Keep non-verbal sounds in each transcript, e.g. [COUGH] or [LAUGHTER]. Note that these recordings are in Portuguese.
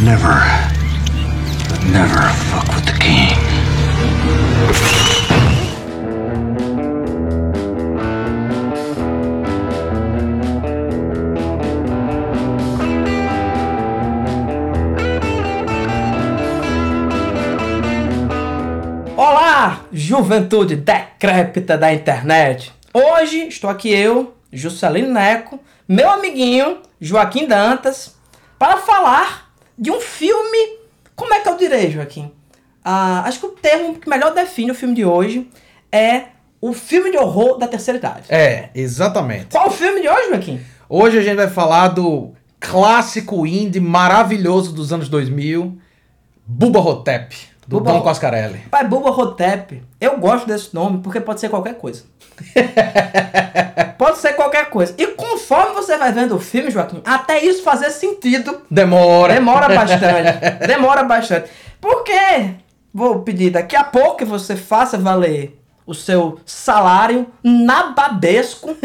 Never, never fuck with the king. Olá, juventude decrépita da internet. Hoje estou aqui eu, Juscelino Neco, meu amiguinho Joaquim Dantas, para falar de um filme. Como é que eu direi, Joaquim? Ah, acho que o termo que melhor define o filme de hoje é o filme de horror da terceira idade. É, exatamente. Qual o filme de hoje, Joaquim? Hoje a gente vai falar do clássico indie maravilhoso dos anos 2000, Bubba Hotep, do Bubba Dom Coscarelli. Pai Bubba Hotep. Eu gosto desse nome porque pode ser qualquer coisa. [LAUGHS] pode ser qualquer coisa. E conforme você vai vendo o filme, Joaquim, até isso fazer sentido Demora. Demora bastante. [LAUGHS] Demora bastante. Porque vou pedir daqui a pouco que você faça valer o seu salário nababesco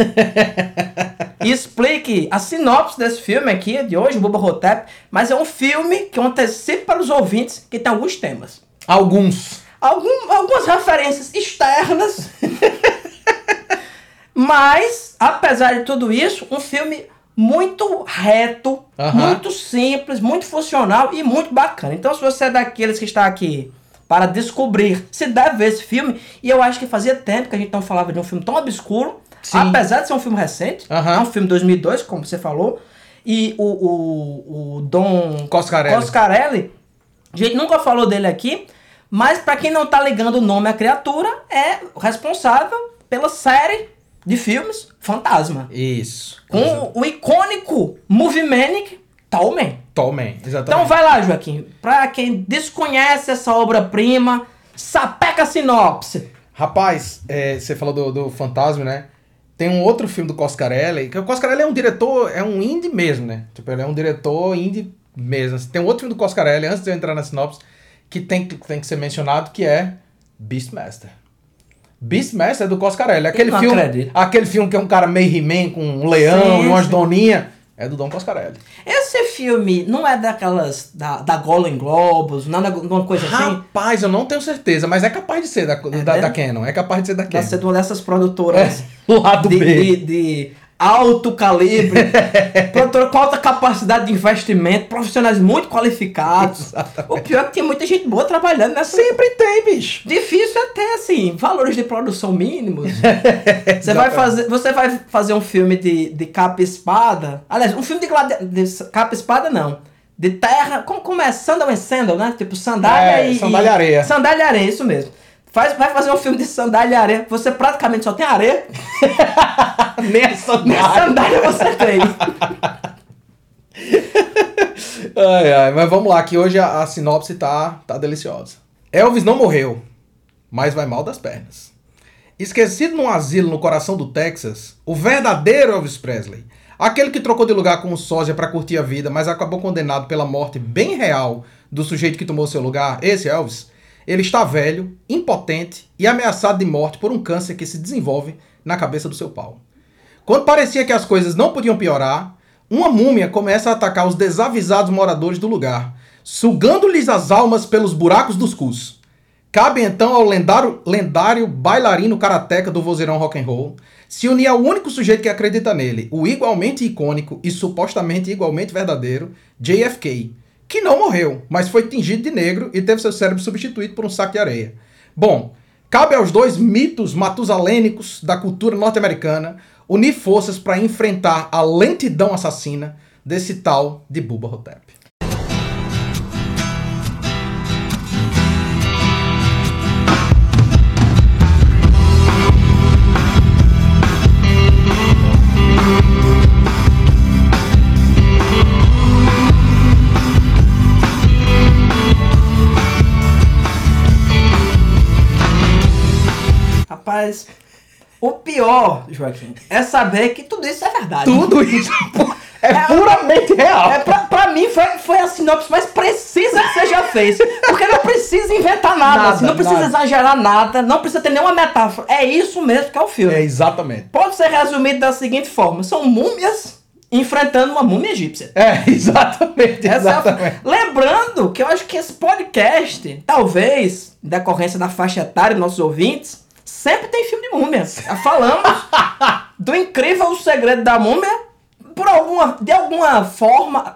e [LAUGHS] explique a sinopse desse filme aqui de hoje, Bubba Hotep, mas é um filme que eu antecipo para os ouvintes que tem alguns temas. Alguns. Algum, algumas referências externas. [LAUGHS] Mas, apesar de tudo isso, um filme muito reto, muito simples, muito funcional e muito bacana. Então, se você é daqueles que está aqui para descobrir se deve ver esse filme, e eu acho que fazia tempo que a gente não falava de um filme tão obscuro, Sim. apesar de ser um filme recente, Aham. é um filme de 2002, como você falou, e o, o, o Dom Coscarelli. Coscarelli, a gente nunca falou dele aqui, mas pra quem não tá ligando o nome à criatura, é o responsável pela série de filmes Fantasma. Isso. Com o icônico Movie Manic Tallman. Tomem, exatamente. Então vai lá, Joaquim. Pra quem desconhece essa obra-prima, sapeca a sinopse. Rapaz, é, você falou do, do Fantasma, né? Tem um outro filme do Coscarelli, que o Coscarelli é um diretor, é um indie mesmo, né? Tipo, ele é um diretor indie mesmo. Tem um outro filme do Coscarelli, antes de eu entrar na sinopse, que tem, que tem que ser mencionado, que é Beastmaster. Beastmaster é do Coscarelli. Aquele filme, acredito. aquele filme que é um cara meio He-Man com um leão Sim, e umas sim. doninhas, é do Dom Coscarelli. Esse filme não é daquelas da, da Golden Globos, nada, alguma coisa assim? Rapaz, eu não tenho certeza, mas é capaz de ser da, da, mesmo? da Canon. É capaz de ser da Deve Canon. ser de uma dessas produtoras [LAUGHS] Lado de, B. de, de alto calibre, [LAUGHS] produtora com alta capacidade de investimento, profissionais muito qualificados. O pior é que tem muita gente boa trabalhando nessa. Sempre tem, bicho. Difícil é ter, assim, valores de produção mínimos. [LAUGHS] você, vai fazer, você vai fazer um filme de, de capa e espada. Aliás, um filme de, gladi- de capa e espada, não. De terra. Como, como é? Sandal and Sandal, né? Tipo, sandália É, e. sandália e areia. Sandália e areia, isso mesmo. Faz, vai fazer um filme de sandália e areia. Você praticamente só tem areia. [LAUGHS] Nem a Nem sandália. sandália você tem. Ai, ai, mas vamos lá, que hoje a, a sinopse tá, tá deliciosa. Elvis não morreu, mas vai mal das pernas. Esquecido num asilo no coração do Texas, o verdadeiro Elvis Presley, aquele que trocou de lugar com o sósia pra curtir a vida, mas acabou condenado pela morte bem real do sujeito que tomou seu lugar, esse Elvis, ele está velho, impotente e ameaçado de morte por um câncer que se desenvolve na cabeça do seu pau. Quando parecia que as coisas não podiam piorar, uma múmia começa a atacar os desavisados moradores do lugar, sugando-lhes as almas pelos buracos dos cus. Cabe então ao lendário, lendário bailarino karateca do vozeirão rock and roll se unir ao único sujeito que acredita nele, o igualmente icônico e supostamente igualmente verdadeiro JFK, que não morreu, mas foi tingido de negro e teve seu cérebro substituído por um saco de areia. Bom, cabe aos dois mitos matusalênicos da cultura norte-americana unir forças para enfrentar a lentidão assassina desse tal de Bubba Hotep. Rapaz, o pior, Joaquim, é saber que tudo isso é verdade. Tudo isso é É, puramente real. É, pra, pra mim foi, foi a sinopse mais precisa que você já fez. Porque não precisa inventar nada, Nada, assim, não precisa nada. exagerar nada, não precisa ter nenhuma metáfora. É isso mesmo que é o filme. É exatamente. Pode ser resumido da seguinte forma: são múmias enfrentando uma múmia egípcia. É, [LAUGHS] exatamente, Essa é a- exatamente. Lembrando que eu acho que esse podcast, talvez, em decorrência da faixa etária dos nossos ouvintes, sempre tem filme de múmia. Falamos do incrível Segredo da Múmia, por alguma, de alguma forma,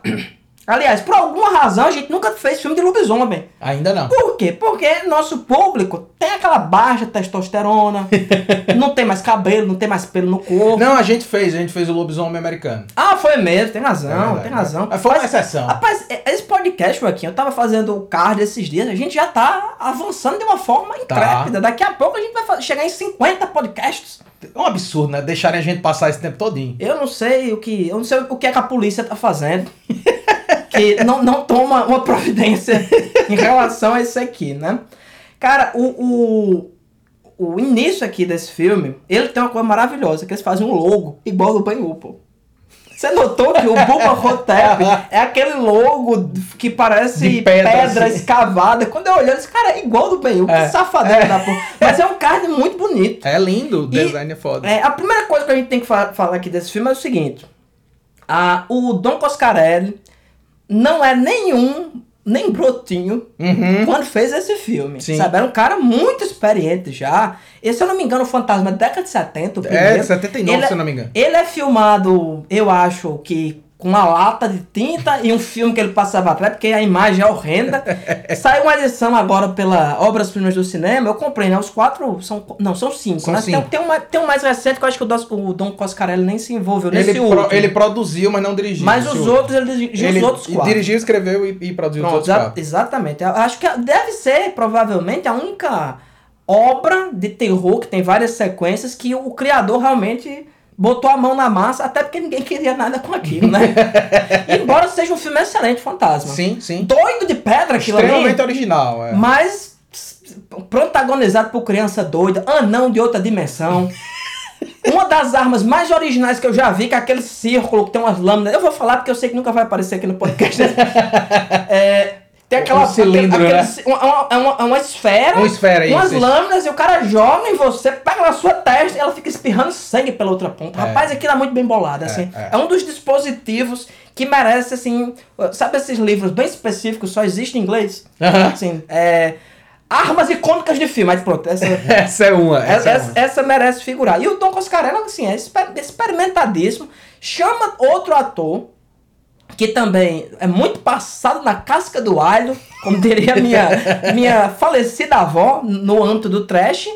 aliás, por alguma razão a gente nunca fez filme de lobisomem. Ainda não. Por quê? Porque nosso público tem aquela baixa testosterona, [LAUGHS] não tem mais cabelo, não tem mais pelo no corpo. Não, a gente fez, a gente fez o lobisomem americano. Ah, foi mesmo, tem razão, É verdade, tem né? razão. Mas foi uma exceção. Rapaz, esse podcast, Joaquim, eu tava fazendo o card esses dias, a gente já tá avançando de uma forma Tá. intrépida. Daqui a pouco a gente vai chegar em 50 podcasts. É um absurdo, né? Deixarem a gente passar esse tempo todinho. Eu não sei o que. Eu não sei o que é que a polícia tá fazendo. [LAUGHS] que não, não toma uma providência em relação a isso aqui, né? Cara, o, o, o início aqui desse filme, ele tem uma coisa maravilhosa, que eles fazem um logo igual do Banhu. Você notou que o Bubba Hotep é aquele logo que parece De pedra, pedra, assim. escavada. Quando eu olhei, esse cara é igual do Banhu, É. que safadeza É. da porra. Mas é um card muito bonito. É lindo, o E- design é foda. É, a primeira coisa que a gente tem que fa- falar aqui desse filme é o seguinte: a, o Don Coscarelli não é nenhum, nem brotinho Uhum. quando fez esse filme. Sim. Sabe? Era um cara muito experiente já. E se eu não me engano, o Fantasma é da década de 70, o É, primeiro. 79, Ele é- se eu não me engano. Ele é filmado, eu acho que com uma lata de tinta e um filme que ele passava atrás, porque a imagem é horrenda. [LAUGHS] Saiu uma edição agora pela Obras Primas do Cinema, eu comprei, né? Os quatro são. Não, são cinco. São né? cinco. Tem, tem, um, mais- tem um mais recente que eu acho que o, Dos- o Dom Coscarelli nem se envolveu nesse Ele, pro- ele produziu, mas não dirigiu. Mas os último. outros, ele dirigiu Ele os outros quatro. dirigiu, escreveu e, e produziu os Pronto, outros exa- quatro. exatamente. Eu acho que deve ser, provavelmente, a única obra de terror que tem várias sequências que o criador realmente botou a mão na massa, até porque ninguém queria nada com aquilo, né? [LAUGHS] Embora seja um filme excelente, Fantasma. Sim, sim. Doido de pedra aquilo Extremamente ali, original, é. mas protagonizado por criança doida, anão de outra dimensão. [LAUGHS] Uma das armas mais originais que eu já vi, que é aquele círculo que tem umas lâminas. Eu vou falar porque eu sei que nunca vai aparecer aqui no podcast. [LAUGHS] é, tem aquela Um cilindro, aquele- né? uma, uma, uma- uma esfera, Uma esfera, isso, umas lâminas e o cara joga em você, pega na sua testa e ela fica espirrando sangue pela outra ponta. É. Rapaz, aquilo é muito bem bolado, assim. é. É, um dos dispositivos que merece, assim, sabe esses livros bem específicos, só existe em inglês? Assim, é, armas icônicas de filme, mas pronto, essa, [LAUGHS] Essa é uma. Essa, essa, é uma. essa merece figurar. E o Tom Coscarelli, assim, é exper- experimentadíssimo. Chama outro ator, que também é muito passado na casca do alho, como diria minha, [LAUGHS] minha falecida avó, no âmbito do trash,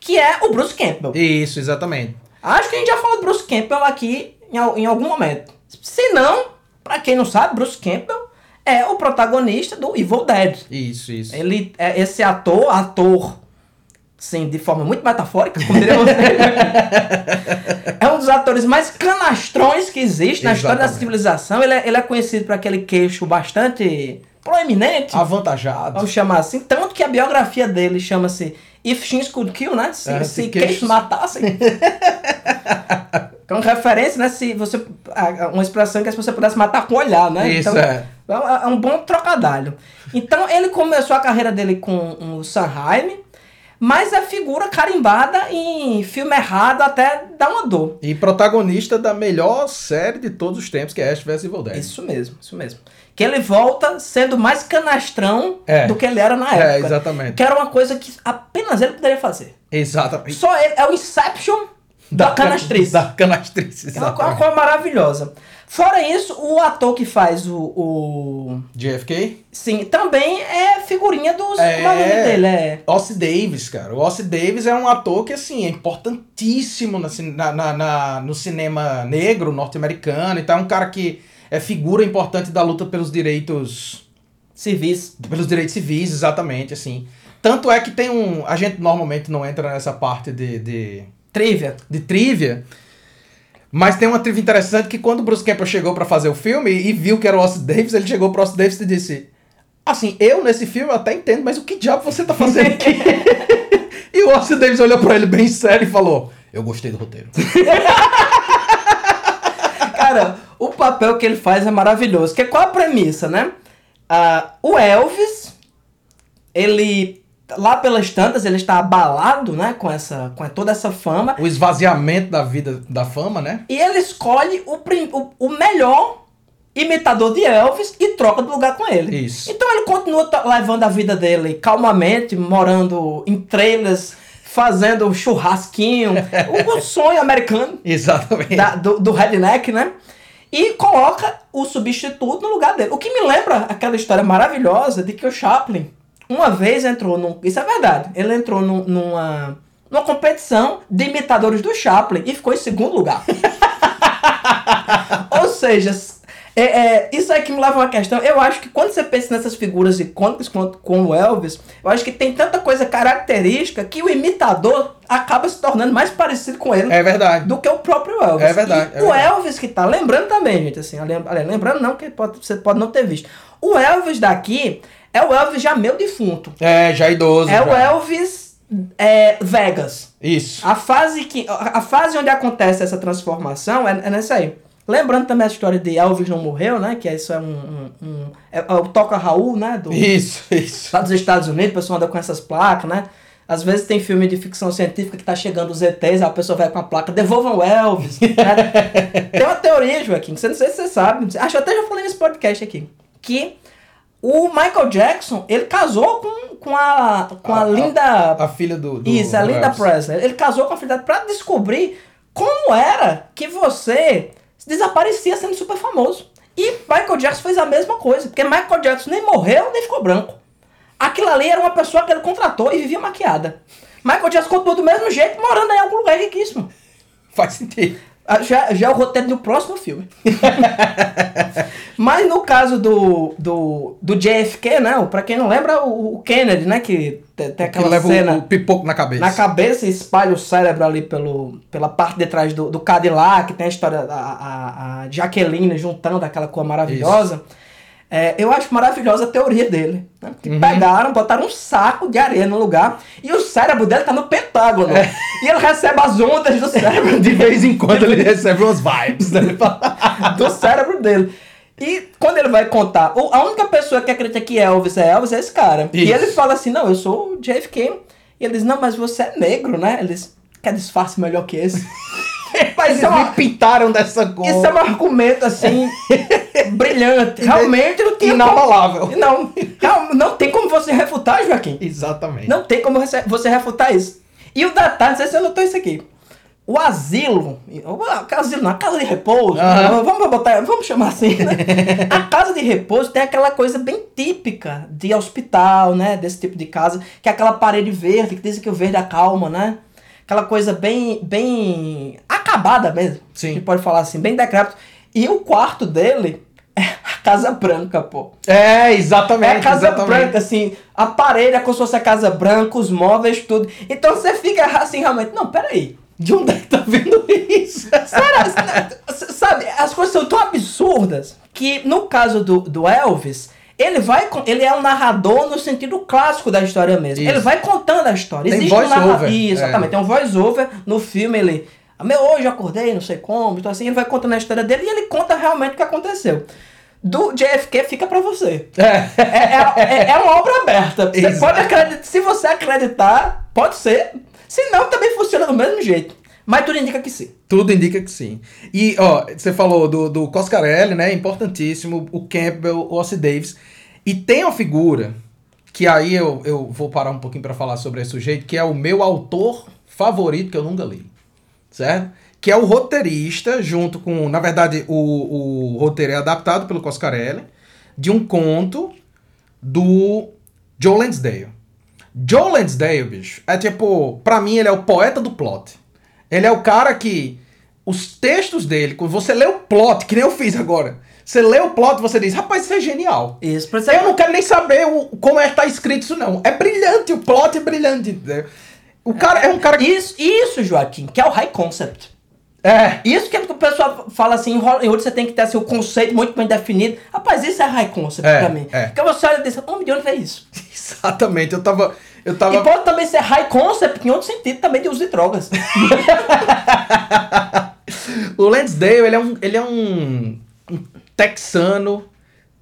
que é o Bruce Campbell. Isso, exatamente. Acho que a gente já falou do Bruce Campbell aqui em, em algum momento. Se não, pra quem não sabe, Bruce Campbell é o protagonista do Evil Dead. Isso, isso. Ele é esse ator, ator, sim, de forma muito metafórica, como diria você. [LAUGHS] é um dos atores mais canastrões que existe na história da civilização. Ele é, ele é conhecido por aquele queixo bastante proeminente, Avantajado. vamos chamar assim. Tanto que a biografia dele chama-se If Shins Could Kill, né? Se, É, se queixos queixos- matassem. É [LAUGHS] uma referência, né? Se você. Uma expressão que é se você pudesse matar com olhar, né? Isso, Então, é. é um bom trocadilho. Então ele começou a carreira dele com o Sanheim, mas é figura carimbada em filme errado até dá uma dor. E protagonista da melhor série de todos os tempos, que é Ash vs Evil Dead. Isso mesmo, isso mesmo. Que ele volta sendo mais canastrão É. do que ele era na É, época. exatamente. Que era uma coisa que apenas ele poderia fazer. Exatamente. Só ele, é o Inception da, canastrice. Da canastrice, É uma, uma exatamente. coisa maravilhosa. Fora isso, o ator que faz o, o- JFK? Sim, também é figurinha dos É. malucos dele. É. Ossie Davis, cara. O Ossie Davis é um ator que, assim, é importantíssimo na, na- na- no cinema negro norte-americano. Então é um cara que é figura importante da luta pelos direitos Civis. pelos direitos civis, exatamente, assim. Tanto é que tem um... A gente normalmente não entra nessa parte de, de, Trivia. de trivia, mas tem uma trivia interessante que quando o Bruce Campbell chegou pra fazer o filme e viu que era o Ossie Davis, ele chegou pro Ossie Davis e disse... Assim, eu nesse filme eu até entendo, mas o que diabo você tá fazendo aqui? [LAUGHS] e o Ossie Davis olhou pra ele bem sério e falou... Eu gostei do roteiro. [LAUGHS] Cara, o papel que ele faz é maravilhoso. Que qual a premissa, né? Ah, o Elvis, ele lá pelas tantas ele está abalado, né, com essa com toda essa fama, O esvaziamento da vida, da fama, né? e ele escolhe o, prim- o, o melhor imitador de Elvis e troca de lugar com ele. Isso. Então ele continua levando a vida dele calmamente, morando em trailers, fazendo churrasquinho, o, [LAUGHS] o sonho americano Exatamente. da- do, do redneck, né? E coloca o substituto no lugar dele. O que me lembra aquela história maravilhosa de que o Chaplin uma vez entrou num. Isso é verdade. Ele entrou num- numa, numa competição de imitadores do Chaplin e ficou em segundo lugar. [LAUGHS] Ou seja, é, é, isso aí que me leva a uma questão. Eu acho que quando você pensa nessas figuras icônicas como o Elvis, eu acho que tem tanta coisa característica que o imitador acaba se tornando mais parecido com ele É verdade. do que o próprio Elvis. É verdade, é o verdade. Elvis que tá lembrando também, gente, assim, olha, lembrando não, que pode- você pode não ter visto. O Elvis daqui é o Elvis já meu defunto. É, já idoso. É o já. Elvis é, Vegas. Isso. A fase, que, a fase onde acontece essa transformação é, é nessa aí. Lembrando também a história de Elvis não morreu, né? Que isso é um. um- um- é, é o Toca Raul, né? Do, Isso, isso. lá dos Estados Unidos, o pessoal anda com essas placas, né? Às vezes tem filme de ficção científica que tá chegando os ETs, a pessoa vai com a placa, devolvam o Elvis. né? [LAUGHS] tem uma teoria, Joaquim, que você não sei se você sabe, acho que eu até já falei nesse podcast aqui, que o Michael Jackson, ele casou com, com a, com a, A- a- linda... A filha do. do Isso, a Linda. Presley. Ele casou com a filha pra descobrir como era que você desaparecia sendo super famoso. E Michael Jackson fez a mesma coisa, porque Michael Jackson nem morreu, nem ficou branco. Aquilo ali era uma pessoa que ele contratou e vivia maquiada. Michael Jackson continuou do mesmo jeito, morando em algum lugar riquíssimo. Faz sentido. Ah, Já, já é o roteiro do próximo filme. [LAUGHS] Mas no caso do, do, do JFK, né? Pra quem não lembra, o, o Kennedy, né? Que tem, tem Que aquela leva cena o pipoco na cabeça. na cabeça e espalha o cérebro ali pelo, pela parte de trás do, do Cadillac, tem a história da a, a Jaqueline juntando aquela cor maravilhosa. É, eu acho maravilhosa a teoria dele. Né? Porque Uhum. pegaram, botaram um saco de areia no lugar e o cérebro dele tá no pentágono. É. E ele recebe as ondas do cérebro [LAUGHS] De vez em quando ele [LAUGHS] recebe umas vibes. Né? Do cérebro dele. E quando ele vai contar, a única pessoa que acredita que Elvis é Elvis é esse cara. E Isso. ele fala assim: Não, eu sou o JFK. E ele diz: Não, mas você é negro, né? Ele diz: Quer disfarce melhor que esse? [LAUGHS] mas Eles é, me uma, pintaram dessa cor. isso é um argumento assim, [LAUGHS] brilhante. Realmente não tinha Inabalável. como. [LAUGHS] Não, real- não tem como você refutar, Joaquim. Exatamente. Não tem como você- refutar isso. E o detalhe, não sei se você notou isso aqui. O asilo, o asilo não, a casa de repouso, Aham. vamos botar, vamos chamar assim, né? A casa de repouso tem aquela coisa bem típica de hospital, né? Desse tipo de casa, que é aquela parede verde, que dizem que o verde acalma, né? Aquela coisa bem, bem acabada mesmo. Sim. A gente pode falar assim, bem decrépito. E o quarto dele é a Casa Branca, pô. É, exatamente. É a Casa exatamente. Branca, assim, a parede é como se fosse a Casa Branca, os móveis, tudo. Então você fica assim, realmente, não, peraí, de onde é que tá vendo isso? [LAUGHS] Será? Sabe, as coisas são tão absurdas que, no caso do, do Elvis, ele vai, ele é um narrador no sentido clássico da história mesmo. Isso. Ele vai contando a história. Tem Existe um narra- voice-over, Isso, é. exatamente. Tem um voice-over no filme, ele... "Ah, Meu, hoje eu acordei, não sei como. Então assim, ele vai contando a história dele e ele conta realmente o que aconteceu. Do JFK fica pra você. É. É, é- é uma obra aberta. Você Exato. pode acreditar. Se você acreditar, pode ser. Se não, também funciona do mesmo jeito. Mas tudo indica que sim. Tudo indica que sim. E, ó, você falou do, do Coscarelli, né? Importantíssimo. O Campbell, o Ossie Davis. E tem uma figura que aí eu, eu vou parar um pouquinho pra falar sobre esse sujeito, que é o meu autor favorito que eu nunca li. Certo? Que é o roteirista, junto com. Na verdade, o, o roteiro é adaptado pelo Coscarelli, de um conto do Joe Lansdale. Joe Lansdale, bicho, é tipo, pra mim ele é o poeta do plot. Ele é o cara que os textos dele, quando você lê o plot, que nem eu fiz agora, você lê o plot, você diz, rapaz, isso é genial. Isso, Eu não quero nem saber o, como é que tá escrito isso, não. É brilhante, o plot é brilhante. entendeu? O cara é um cara que. Isso, isso, Joaquim, que é o high concept. É. Isso que o pessoal fala assim, em Hollywood você tem que ter assim, o conceito muito bem definido. Rapaz, isso é high concept É, pra mim. é. Porque você olha e diz, homem, de onde veio isso? [LAUGHS] Exatamente, eu tava. Eu tava. E pode também ser high concept em outro sentido também de uso de drogas. [LAUGHS] O Lansdale, ele é um, ele é um, um texano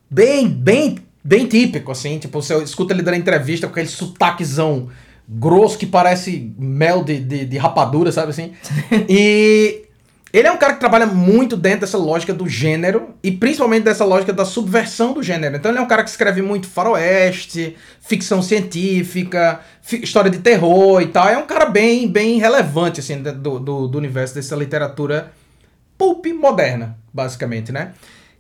bem, bem bem típico, assim. Tipo, você escuta ele dando entrevista com aquele sotaquezão grosso que parece mel de, de, de rapadura, sabe assim? [LAUGHS] e ele é um cara que trabalha muito dentro dessa lógica do gênero e principalmente dessa lógica da subversão do gênero. Então ele é um cara que escreve muito faroeste, ficção científica, fi- história de terror e tal. É um cara bem, bem relevante assim do, do, do universo dessa literatura pulp moderna, basicamente, né?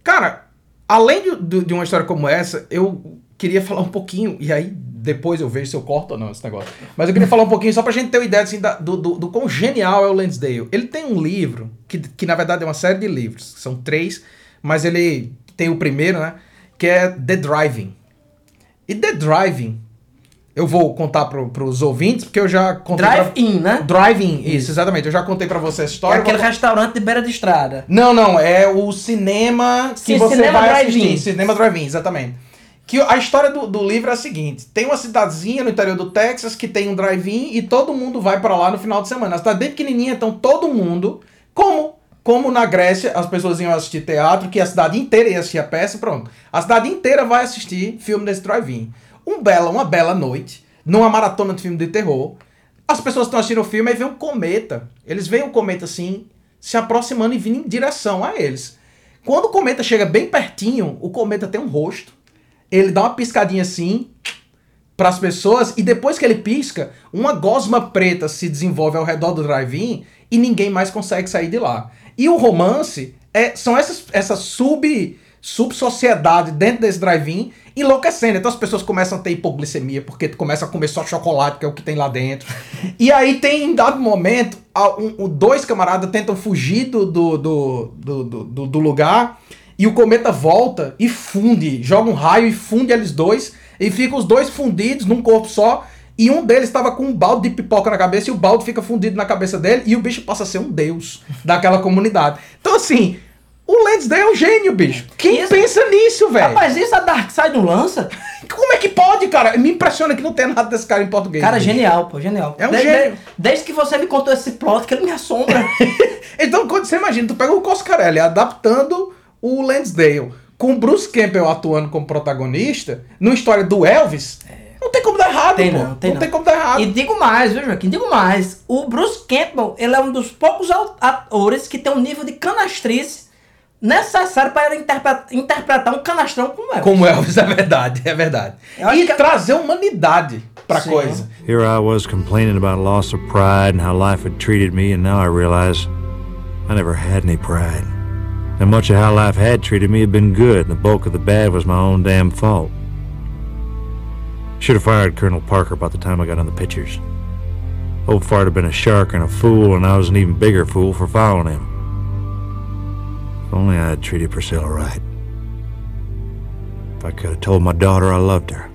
Cara, além de, de- de uma história como essa, eu queria falar um pouquinho, e aí depois eu vejo se eu corto ou não esse negócio. Mas eu queria falar um pouquinho só pra gente ter uma ideia assim, da- do, do, do quão genial é o Lansdale. Ele tem um livro, que, que na verdade é uma série de livros, são três, mas ele tem o primeiro, né? Que é The Driving. E The Driving, eu vou contar pro, pros ouvintes, porque eu já contei. pra- Drive-in, né? Driving, isso, exatamente. Eu já contei pra você essa É história. aquele Vou- restaurante de beira de estrada. não, não, é o cinema que Sim, você cinema vai drive-in. assistir. Cinema drive-in, exatamente. Que a história do, do livro é a seguinte: tem uma cidadezinha no interior do Texas que tem um drive-in e todo mundo vai pra lá no final de semana. A cidade bem pequenininha, então todo mundo, como como na Grécia as pessoas iam assistir teatro, que a cidade inteira ia assistir a peça, pronto. A cidade inteira vai assistir filme desse drive-in. Um bela, uma bela noite, numa maratona de filme de terror, as pessoas estão assistindo o filme e vem um cometa. Eles veem o cometa assim, se aproximando e vindo em direção a eles. Quando o cometa chega bem pertinho, o cometa tem um rosto. Ele dá uma piscadinha assim para as pessoas e depois que ele pisca, uma gosma preta se desenvolve ao redor do drive-in e ninguém mais consegue sair de lá. E o romance é, são essas, essas sub sub-sociedade dentro desse drive-in enlouquecendo. Então as pessoas começam a ter hipoglicemia porque tu começa a comer só chocolate, que é o que tem lá dentro. [LAUGHS] e aí tem, em dado momento, a- um- dois camaradas tentam fugir do, do, do- do- do lugar e o cometa volta e funde, joga um raio e funde eles dois e ficam os dois fundidos num corpo só. E um deles estava com um balde de pipoca na cabeça e o balde fica fundido na cabeça dele e o bicho passa a ser um deus [LAUGHS] daquela comunidade. Então, assim, o Lansdale é um gênio, bicho. Quem Isso- pensa nisso, velho? Rapaz, isso a Darkseid não lança? [LAUGHS] Como é que pode, cara? Me impressiona que não tem nada desse cara em português. Cara, bicho. genial, pô, genial. É um desde, gênio. Desde, desde que você me contou esse plot, que ele me assombra. [LAUGHS] Então, quando você imagina, tu pega o Coscarelli adaptando o Lansdale com o Bruce Campbell atuando como protagonista, numa história do Elvis, não tem como dar errado, Tem pô. não, tem não. como dar errado. E digo mais, viu, Joaquim? Digo mais. O Bruce Campbell, ele é um dos poucos atores que tem um nível de canastrice necessário para ele interpre- interpretar um canastrão como Elvis. Como Elvis, [LAUGHS] é verdade, é verdade. E que- trazer humanidade pra Sim. coisa. Here I was complaining about loss of pride and how life had treated me, and now I realize I never had any pride. And much of how life had treated me had been good, and the bulk of the bad was my own damn fault. Should have fired Colonel Parker by the time I got on the pictures. Old fart had been a shark and a fool, and I was an even bigger fool for following him. If only I had treated Priscilla right. If I could have told my daughter I loved her.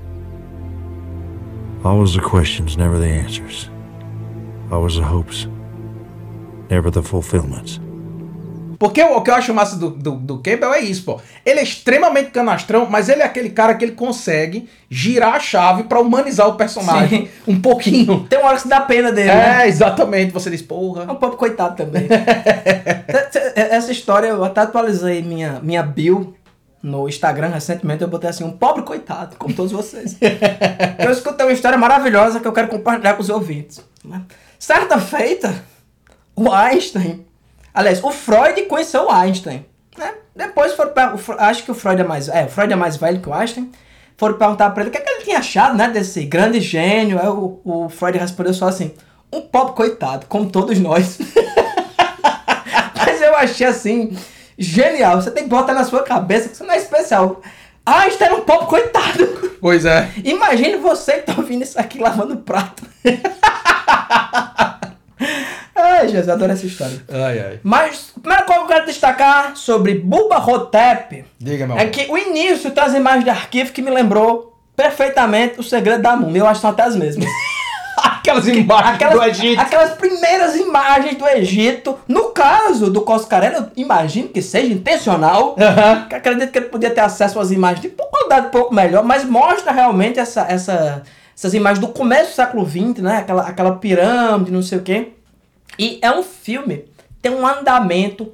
Always the questions, never the answers. Always the hopes, never the fulfillments. Porque o, o que eu acho massa do, do, do Campbell é isso, pô. Ele é extremamente canastrão, mas ele é aquele cara que ele consegue girar a chave pra humanizar o personagem um pouquinho. Tem uma hora que se dá pena dele, né? É, exatamente. Você diz, É porra. um pouco coitado também. [LAUGHS] Essa história, eu até atualizei minha, minha bio no Instagram recentemente. Eu botei assim, um pobre coitado, como todos vocês. [LAUGHS] eu escutei uma história maravilhosa que eu quero compartilhar com os ouvintes. né? Certa feita, o Einstein... Aliás, o Freud conheceu o Einstein. Né? Depois foram... Fre- Acho que o Freud é mais... É, o Freud é mais velho que o Einstein. Foram perguntar pra ele o que, é que ele tinha achado, né? Desse grande gênio. Aí o, o Freud respondeu só assim... Um pobre coitado, como todos nós. [LAUGHS] Mas eu achei assim, genial. Você tem que botar na sua cabeça que isso não é especial. Einstein era um pobre coitado. Pois é. [LAUGHS] Imagine você que tá ouvindo isso aqui lavando prato. [LAUGHS] Ai, Jesus, eu adoro essa história. Ai, ai. Mas, a primeira coisa que eu quero destacar sobre Bubba Hotep Diga, meu é amor. que o início as imagens de arquivo que me lembrou perfeitamente o segredo da múmia. Eu acho que são até as mesmas. [LAUGHS] Aquelas imagens Aquelas, do Egito. aquelas primeiras imagens do Egito. No caso do Coscarelli, eu imagino que seja intencional. Que acredito que ele podia ter acesso às imagens de qualidade um pouco melhor, mas mostra realmente essa, essa, essas imagens do começo do século XX, né? Aquela, aquela pirâmide, não sei o quê. E é um filme, tem um andamento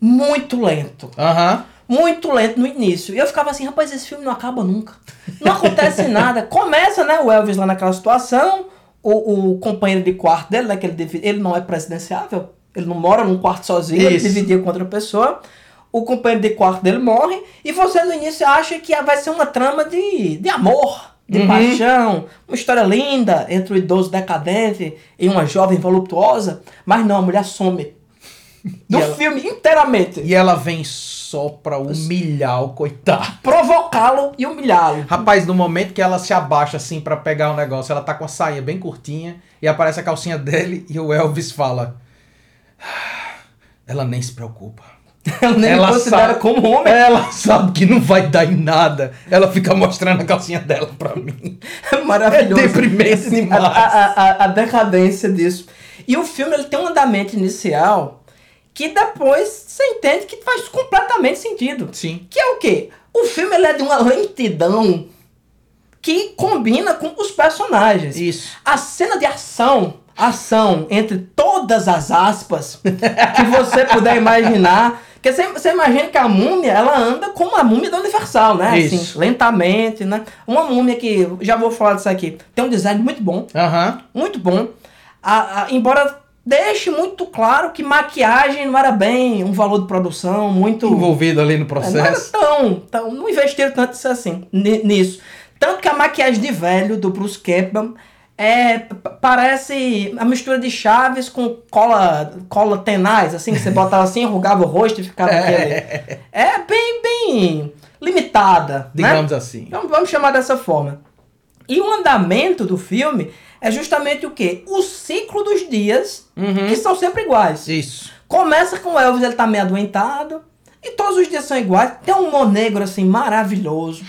muito lento. Aham. muito lento no início. E eu ficava assim, rapaz, esse filme não acaba nunca. Não acontece [LAUGHS] nada. Começa, né, o Elvis lá naquela situação, o, o companheiro de quarto dele, né, que ele, divi- ele não é presidenciável, ele não mora num quarto sozinho, ele Isso. dividia com outra pessoa. O companheiro de quarto dele morre, e você no início acha que vai ser uma trama de, de amor, de Uhum. paixão, uma história linda entre o idoso decadente e uma jovem voluptuosa, mas não, a mulher some. Do ela- filme inteiramente. E ela vem só pra humilhar o coitado. Provocá-lo e humilhá-lo. Rapaz, no momento que ela se abaixa assim pra pegar o negócio, ela tá com a sainha bem curtinha e aparece a calcinha dele e o Elvis fala: "Ah, Ela nem se preocupa. [LAUGHS] Ela nem Ela considera sabe- como homem. Ela sabe que não vai dar em nada. Ela fica mostrando a calcinha dela pra mim. É maravilhoso. É deprimente demais. A, a, a, a decadência disso. E o filme ele tem um andamento inicial que depois você entende que faz completamente sentido. Sim. Que é o quê? O filme ele é de uma lentidão que combina com os personagens. Isso. A cena de ação, ação entre todas as aspas [LAUGHS] que você puder imaginar. Porque você, imagina que a múmia, ela anda como a múmia da Universal, né? Isso. Assim, lentamente, né? Uma múmia que, já vou falar disso aqui, tem um design muito bom, Aham. muito bom. A- a- embora deixe muito claro que maquiagem não era bem um valor de produção muito... Envolvido ali no É, não era processo. tão, tão. Não investiram tanto assim, ni- nisso. Tanto que a maquiagem de velho do Bruce Campbell é, parece a mistura de Chaves com cola, cola tenaz, assim, que você botava assim, enrugava o rosto e ficava aquele. É bem, bem limitada, né? Digamos assim. Então vamos chamar dessa forma. E o andamento do filme é justamente o quê? O ciclo dos dias, Uhum. que são sempre iguais. Isso. Começa com o Elvis, ele tá meio adoentado. E todos os dias são iguais. Tem um humor negro, assim, maravilhoso.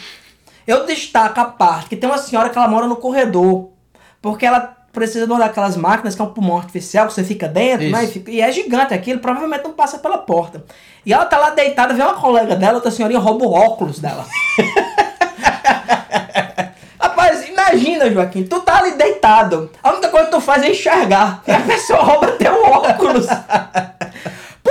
Eu destaco a parte que tem uma senhora que ela mora no corredor. Porque ela precisa de uma daquelas máquinas que é um pulmão artificial, que você fica dentro, Isso. né? E, fica- e é gigante aquilo, provavelmente não passa pela porta. E ela tá lá deitada, vê uma colega dela, outra senhorinha rouba o óculos dela. [LAUGHS] Rapaz, imagina, Joaquim, tu tá ali deitado. A única coisa que tu faz é enxergar. E a pessoa rouba teu óculos. [LAUGHS]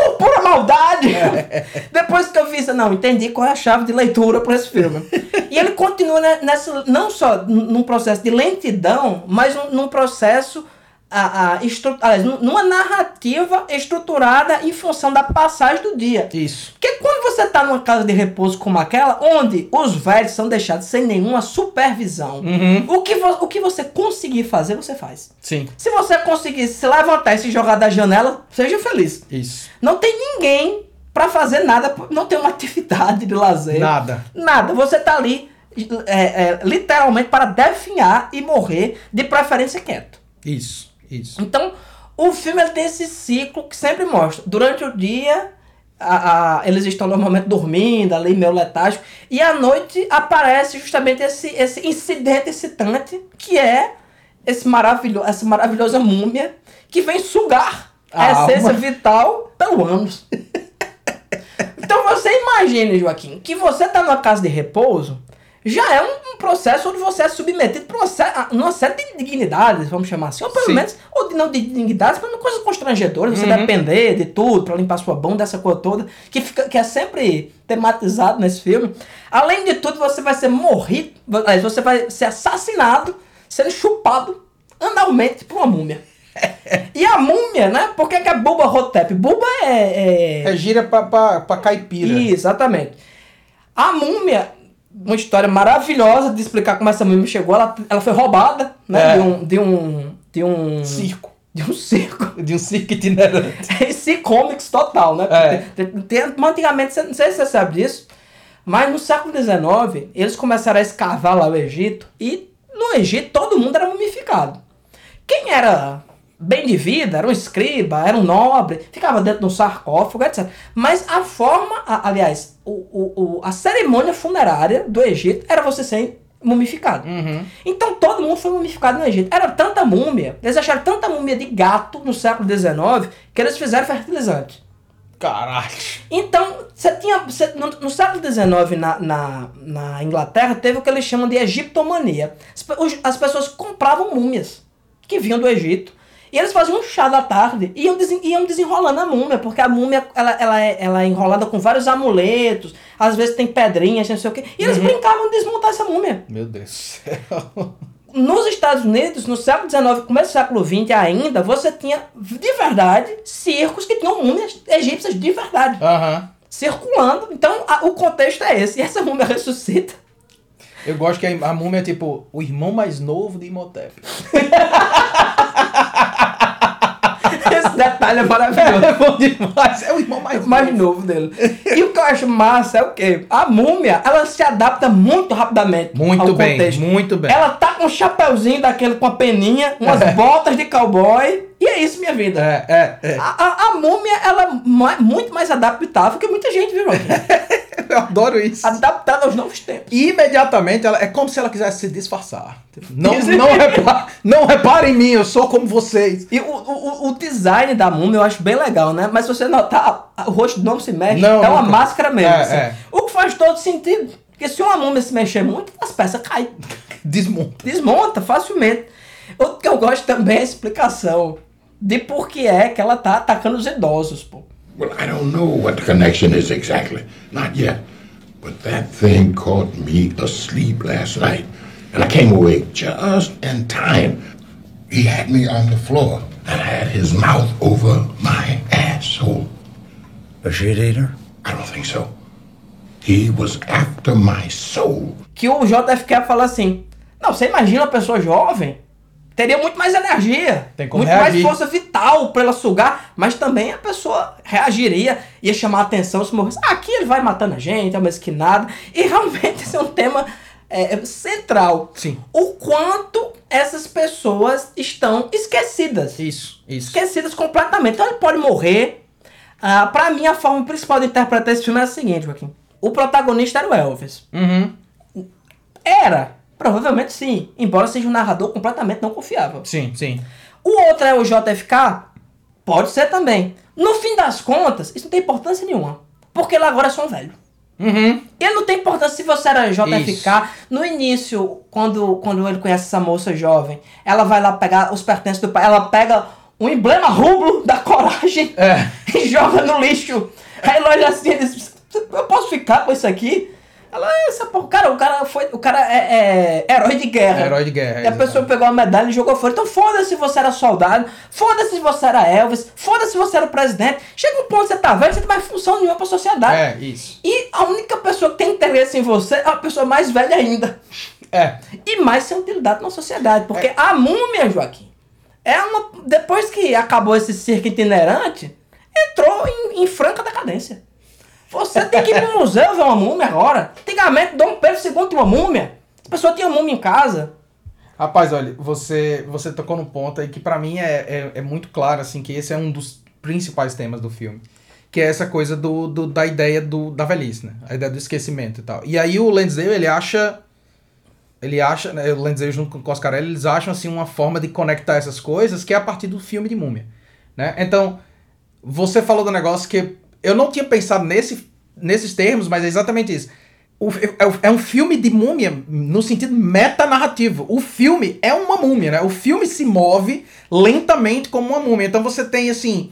Por pura maldade. [LAUGHS] Depois que eu vi isso, não, entendi qual é a chave de leitura para esse filme. [LAUGHS] E ele continua ne- nessa, não só num processo de lentidão, mas num processo, a, a, estru, aliás, num- numa narrativa estruturada em função da passagem do dia. Isso. Porque quando você tá numa casa de repouso como aquela, onde os velhos são deixados sem nenhuma supervisão, Uhum. o, que o que você conseguir fazer, você faz. Sim. Se você conseguir se levantar e se jogar da janela, seja feliz. Isso. Não tem ninguém pra fazer nada, não tem uma [LAUGHS] atividade de lazer. Nada. Nada. Você tá ali, é, é, literalmente, para definhar e morrer, de preferência quieto. Isso. Isso. Então, o filme tem esse ciclo que sempre mostra. Durante o dia, a- a- eles estão normalmente dormindo, ali meio letárgico, e à noite aparece justamente esse, esse incidente excitante, que é esse maravilho, essa maravilhosa múmia que vem sugar a, A essência vital pelo ânus. [LAUGHS] então você imagine, Joaquim, que você tá numa casa de repouso, já é um, um processo onde você é submetido para uma, uma série de dignidades, vamos chamar assim, ou pelo Sim. menos, ou de, não de dignidades, mas coisas constrangedoras, você Uhum. depender de tudo para limpar sua bunda, essa coisa toda, que, fica, que é sempre tematizado nesse filme. Além de tudo, você vai ser morrido, você vai ser assassinado, sendo chupado analmente por uma múmia. E a múmia, né? Por que, que é Buba Hotep? Buba é- é É gira pra, pra, pra caipira. Exatamente. A múmia, uma história maravilhosa de explicar como essa múmia chegou. Ela, ela foi roubada, né? É. De um. De um. De um. Circo. De um circo. De um circo itinerante. [LAUGHS] Esse comics total, né? É. Tem- tem- antigamente, não sei se você sabe disso, mas no século XIX, eles começaram a escavar lá o Egito, e no Egito todo mundo era mumificado. Quem era bem de vida, era um escriba, era um nobre, ficava dentro de um sarcófago, etc. Mas a forma, a- aliás, o, o, o- a cerimônia funerária do Egito era você ser mumificado. Uhum. Então todo mundo foi mumificado no Egito. Era tanta múmia, eles acharam tanta múmia de gato no século XIX que eles fizeram fertilizante. Caralho. Então, você tinha. você- no, no século XIX, na, na, na Inglaterra, teve o que eles chamam de egiptomania. As, as pessoas compravam múmias que vinham do Egito E eles faziam um chá da tarde e iam, desen- iam desenrolando a múmia, porque a múmia ela, ela, é, ela é enrolada com vários amuletos, às vezes tem pedrinhas, não sei o quê. E eles brincavam de desmontar essa múmia. Meu Deus do céu. Nos Estados Unidos, no século XIX, começo do século XX ainda, você tinha de verdade circos que tinham múmias egípcias de verdade Aham. circulando. Então a- o contexto é esse. E essa múmia ressuscita. Eu gosto que a, a múmia é tipo o irmão mais novo de Imhotep. [LAUGHS] Esse detalhe é maravilhoso. É bom demais. É o irmão mais mais novo. novo dele. E o que eu acho massa é o quê? A múmia, ela se adapta muito rapidamente Muito ao bem, contexto. muito bem. Ela tá com um chapéuzinho daquele com a peninha, umas botas de cowboy, e é isso minha vida. É, é, é. A, a, a múmia, ela é muito mais adaptável que muita gente, viu? [LAUGHS] Eu adoro isso. Adaptada aos novos tempos. E imediatamente ela é como se ela quisesse se disfarçar. Não, não, repa, não reparem em mim, eu sou como vocês. E o, o, o design da múmia eu acho bem legal, né? Mas se você notar, o rosto não se mexe, Não, é uma nunca. máscara mesmo. É, assim. é. O que faz todo sentido. Porque se uma múmia se mexer muito, as peças caem. Desmonta. Desmonta facilmente. Outro que eu gosto também é a explicação de por que é que ela tá atacando os idosos, pô. Well, I don't know what the connection is exactly. Not yet. But that thing caught me asleep last night. And I came awake just in time. He had me on the floor and had his mouth over my asshole. A shit eater? I don't think so. He was after my soul. Que o JFK fala assim: Não, você imagina a pessoa jovem teria muito mais energia, Tem como muito reagir. mais força vital pra ela sugar, mas também a pessoa reagiria, ia chamar a atenção se morresse. Ah, aqui ele vai matando a gente, é uma esquinada. E realmente esse é um tema é, é central. Sim. O quanto essas pessoas estão esquecidas. Isso, isso. Esquecidas completamente. Então ele pode morrer. Ah, pra mim, a forma principal de interpretar esse filme é a seguinte, Joaquim. O protagonista era o Elvis. Uhum. Era. Provavelmente sim. Embora seja um narrador completamente não confiável. Sim, sim. O outro é o JFK? Pode ser também. No fim das contas, isso não tem importância nenhuma. Porque ele agora é só um velho. Uhum. Ele não tem importância se você era JFK. Isso. No início, quando, quando ele conhece essa moça jovem, ela vai lá pegar os pertences do pai. Ela pega um emblema rublo da coragem É. [LAUGHS] e joga no lixo. Aí ele olha assim e diz: Eu posso ficar com isso aqui? Ela, essa porra, cara, o cara foi. O cara é, é herói de guerra. Herói de guerra, E a pessoa pegou a medalha e jogou fora. Então foda-se se você era soldado, foda-se se você era Elvis, foda-se se você era o presidente. Chega um ponto que você tá velho, você não tem mais função nenhuma pra sociedade. É, isso. E a única pessoa que tem interesse em você é a pessoa mais velha ainda. É. E mais sem utilidade na sociedade. Porque a múmia, Joaquim, é uma. Depois que acabou esse circo itinerante, entrou em, em franca decadência. Você tem que ir pro museu ver uma múmia agora. Antigamente, Dom Pedro II tinha uma múmia. As pessoas tinham múmia em casa. Rapaz, olha, você, você tocou num ponto aí que pra mim é, é, é muito claro, assim, que esse é um dos principais temas do filme. Que é essa coisa do, do- da ideia do, da velhice, né? A ideia do esquecimento e tal. E aí o Lansdale, ele acha... Ele acha, né, o Lansdale junto com o Coscarelli, eles acham, assim, uma forma de conectar essas coisas que é a partir do filme de Múmia, né? Então, você falou do negócio que eu não tinha pensado nesse, nesses termos, mas é exatamente isso. O- é, é um filme de múmia no sentido metanarrativo. O filme é uma múmia, né? O filme se move lentamente como uma múmia. Então você tem assim.